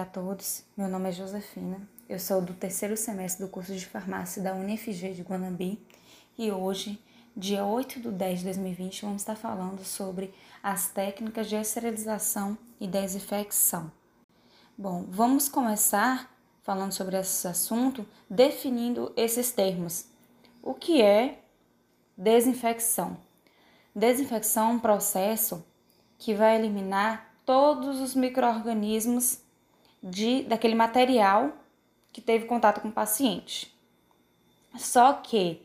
dia a todos. Meu nome é Josefina. Eu sou do terceiro semestre do curso de farmácia da UniFG de Guanambi e hoje, dia 8 de 10 de 2020, vamos estar falando sobre as técnicas de esterilização e desinfecção. Bom, vamos começar falando sobre esse assunto definindo esses termos. O que é desinfecção? Desinfecção é um processo que vai eliminar todos os micro-organismos de, daquele material que teve contato com o paciente. Só que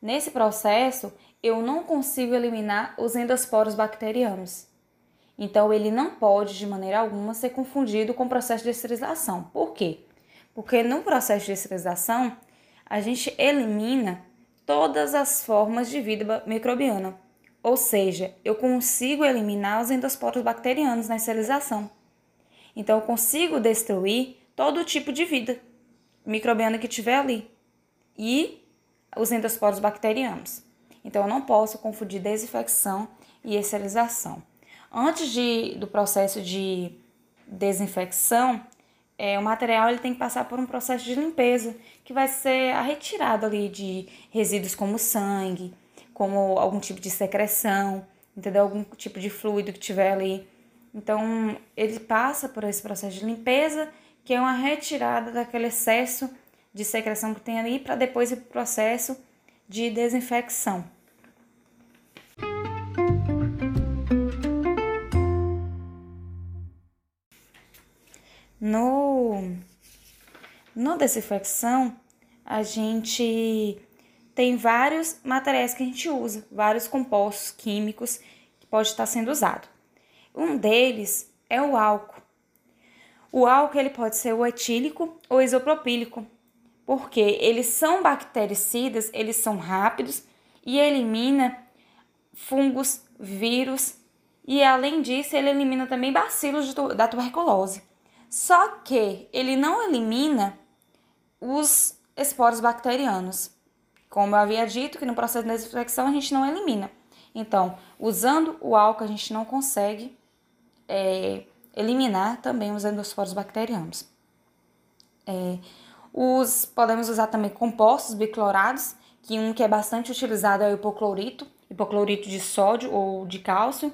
nesse processo eu não consigo eliminar os endosporos bacterianos. Então ele não pode de maneira alguma ser confundido com o processo de esterilização. Por quê? Porque no processo de esterilização a gente elimina todas as formas de vida microbiana ou seja, eu consigo eliminar os endosporos bacterianos na esterilização. Então, eu consigo destruir todo tipo de vida microbiana que tiver ali e os endosporos bacterianos. Então, eu não posso confundir desinfecção e esterilização. Antes de, do processo de desinfecção, é, o material ele tem que passar por um processo de limpeza, que vai ser a retirada ali de resíduos como sangue, como algum tipo de secreção, entendeu? Algum tipo de fluido que tiver ali. Então, ele passa por esse processo de limpeza, que é uma retirada daquele excesso de secreção que tem ali, para depois ir para o processo de desinfecção. No, no desinfecção, a gente tem vários materiais que a gente usa, vários compostos químicos que pode estar sendo usado. Um deles é o álcool. O álcool ele pode ser o etílico ou isopropílico, porque eles são bactericidas, eles são rápidos e elimina fungos, vírus e além disso ele elimina também bacilos da tuberculose. Só que ele não elimina os esporos bacterianos. Como eu havia dito, que no processo de desinfecção a gente não elimina. Então, usando o álcool, a gente não consegue é, eliminar também os endosporos bacterianos. É, os, podemos usar também compostos biclorados, que um que é bastante utilizado é o hipoclorito, hipoclorito de sódio ou de cálcio,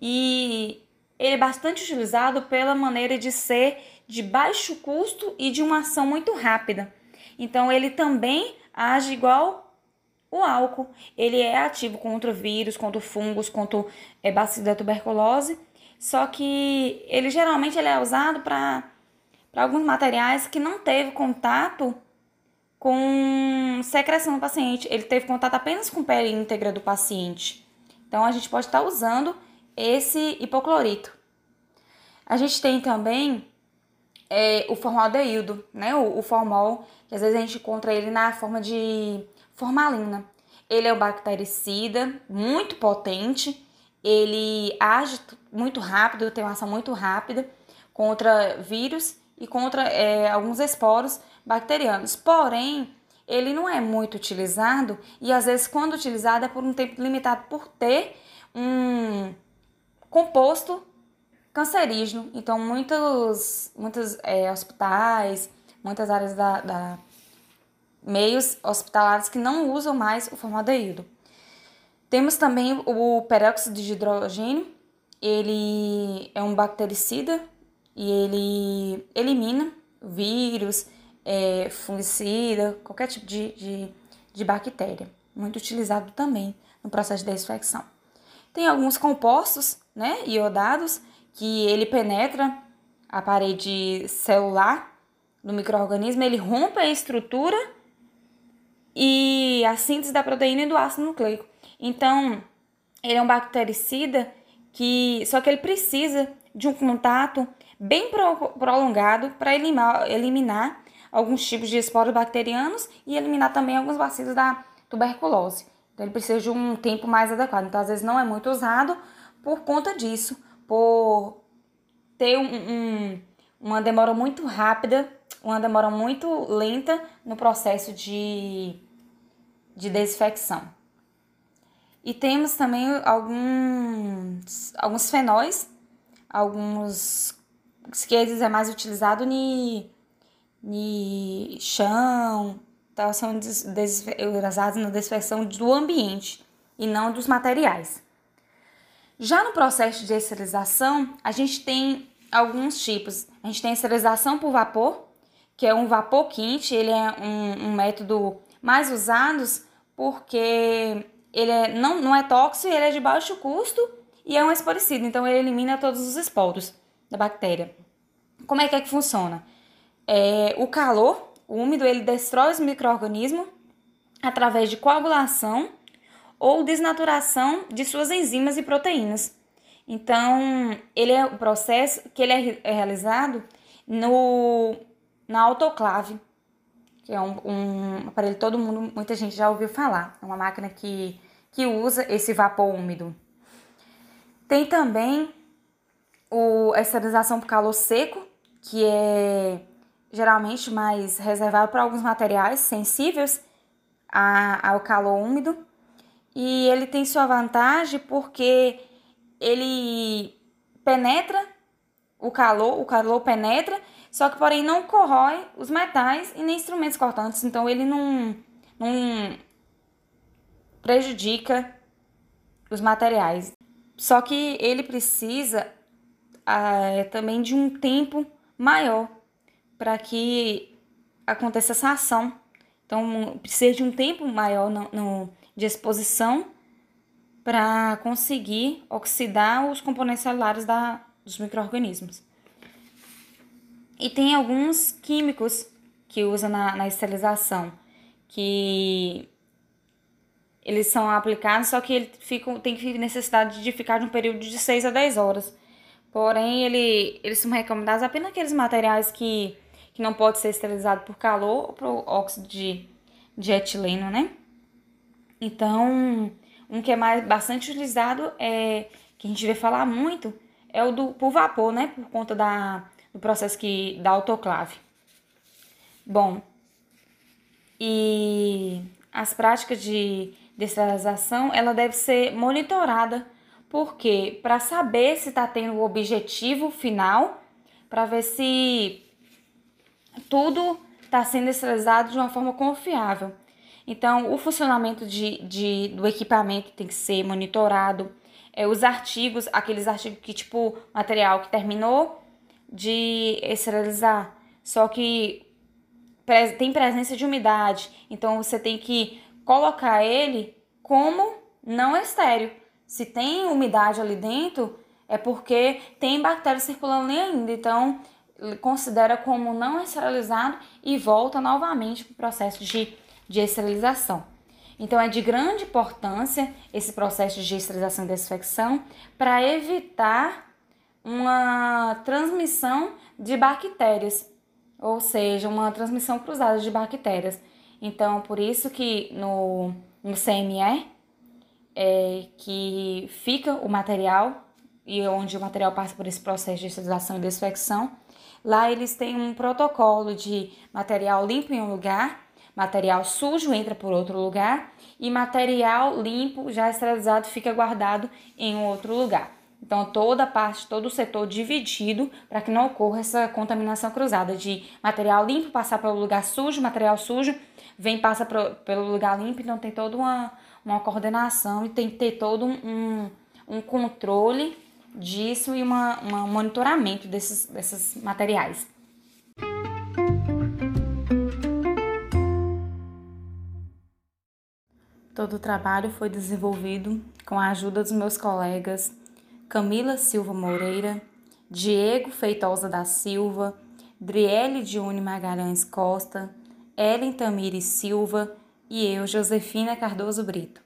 e ele é bastante utilizado pela maneira de ser de baixo custo e de uma ação muito rápida. Então, ele também age igual o álcool. Ele é ativo contra vírus, contra fungos, contra é, bacilo da tuberculose, só que ele geralmente ele é usado para alguns materiais que não teve contato com secreção do paciente. Ele teve contato apenas com pele íntegra do paciente. Então a gente pode estar usando esse hipoclorito. A gente tem também é, o formaldeído, né? O, o formol, que às vezes a gente encontra ele na forma de formalina. Ele é um bactericida muito potente, ele age muito rápido, tem uma ação muito rápida contra vírus e contra é, alguns esporos bacterianos. Porém, ele não é muito utilizado e às vezes, quando utilizado, é por um tempo limitado por ter um composto cancerígeno. Então, muitos, muitos é, hospitais, muitas áreas da, da, meios hospitalares que não usam mais o formaldeído. Temos também o peróxido de hidrogênio. Ele é um bactericida e ele elimina vírus, é, fungicida, qualquer tipo de, de, de bactéria. Muito utilizado também no processo de desinfecção. Tem alguns compostos né, iodados que ele penetra a parede celular do microorganismo, ele rompe a estrutura e a síntese da proteína e do ácido nucleico. Então, ele é um bactericida que só que ele precisa de um contato bem pro, prolongado para eliminar, eliminar alguns tipos de esporos bacterianos e eliminar também alguns bacilos da tuberculose. Então, ele precisa de um tempo mais adequado. Então, às vezes não é muito usado por conta disso, por ter um, um, uma demora muito rápida, uma demora muito lenta no processo de, de desinfecção. E temos também alguns, alguns fenóis, alguns que eles é mais utilizado ni chão, tal, são usados na desinfecção do ambiente e não dos materiais. Já no processo de esterilização, a gente tem alguns tipos. A gente tem esterilização por vapor, que é um vapor quente, ele é um, um método mais usado porque ele é, não, não é tóxico, ele é de baixo custo e é um esporicida, então ele elimina todos os esporos da bactéria. Como é que, é que funciona? É, o calor úmido ele destrói os micro-organismos através de coagulação ou desnaturação de suas enzimas e proteínas. Então, ele é o processo que ele é, é realizado no, na autoclave, que é um, um aparelho todo mundo, muita gente já ouviu falar. É uma máquina que, que usa esse vapor úmido. Tem também o, a esterilização por calor seco, que é geralmente mais reservado para alguns materiais sensíveis a, ao calor úmido. E ele tem sua vantagem porque ele penetra o calor, o calor penetra, só que porém não corrói os metais e nem instrumentos cortantes, então ele não, não prejudica os materiais. Só que ele precisa ah, também de um tempo maior para que aconteça essa ação. Então precisa de um tempo maior no, no de exposição para conseguir oxidar os componentes celulares da, dos micro-organismos. E tem alguns químicos que usa na, na esterilização, que eles são aplicados, só que ele fica, tem necessidade de ficar de um período de 6 a 10 horas. Porém, ele, eles são recomendados apenas aqueles materiais que, que não pode ser esterilizado por calor ou por óxido de, de etileno, né? Então, um que é mais bastante utilizado é que a gente vê falar muito é o do por vapor, né? Por conta da, do processo que da autoclave. Bom, e as práticas de desterilização, ela deve ser monitorada, porque para saber se está tendo o objetivo final, para ver se tudo está sendo esterilizado de uma forma confiável. Então, o funcionamento de, de, do equipamento tem que ser monitorado. É, os artigos, aqueles artigos que, tipo, material que terminou de esterilizar, só que tem presença de umidade, então você tem que colocar ele como não estéreo. Se tem umidade ali dentro, é porque tem bactérias circulando ali ainda. Então, considera como não esterilizado e volta novamente para o processo de de esterilização. Então, é de grande importância esse processo de esterilização e desinfecção para evitar uma transmissão de bactérias, ou seja, uma transmissão cruzada de bactérias. Então, por isso que no, no CME, é, que fica o material e onde o material passa por esse processo de esterilização e desinfecção, lá eles têm um protocolo de material limpo em um lugar Material sujo entra por outro lugar e material limpo, já esterilizado, fica guardado em outro lugar. Então, toda a parte, todo o setor dividido para que não ocorra essa contaminação cruzada de material limpo passar pelo lugar sujo, material sujo vem passa pro, pelo lugar limpo. Então, tem toda uma, uma coordenação e tem que ter todo um, um controle disso e uma, um monitoramento desses, desses materiais. Todo o trabalho foi desenvolvido com a ajuda dos meus colegas Camila Silva Moreira, Diego Feitosa da Silva, Driele Dione Magalhães Costa, Ellen Tamires Silva e eu, Josefina Cardoso Brito.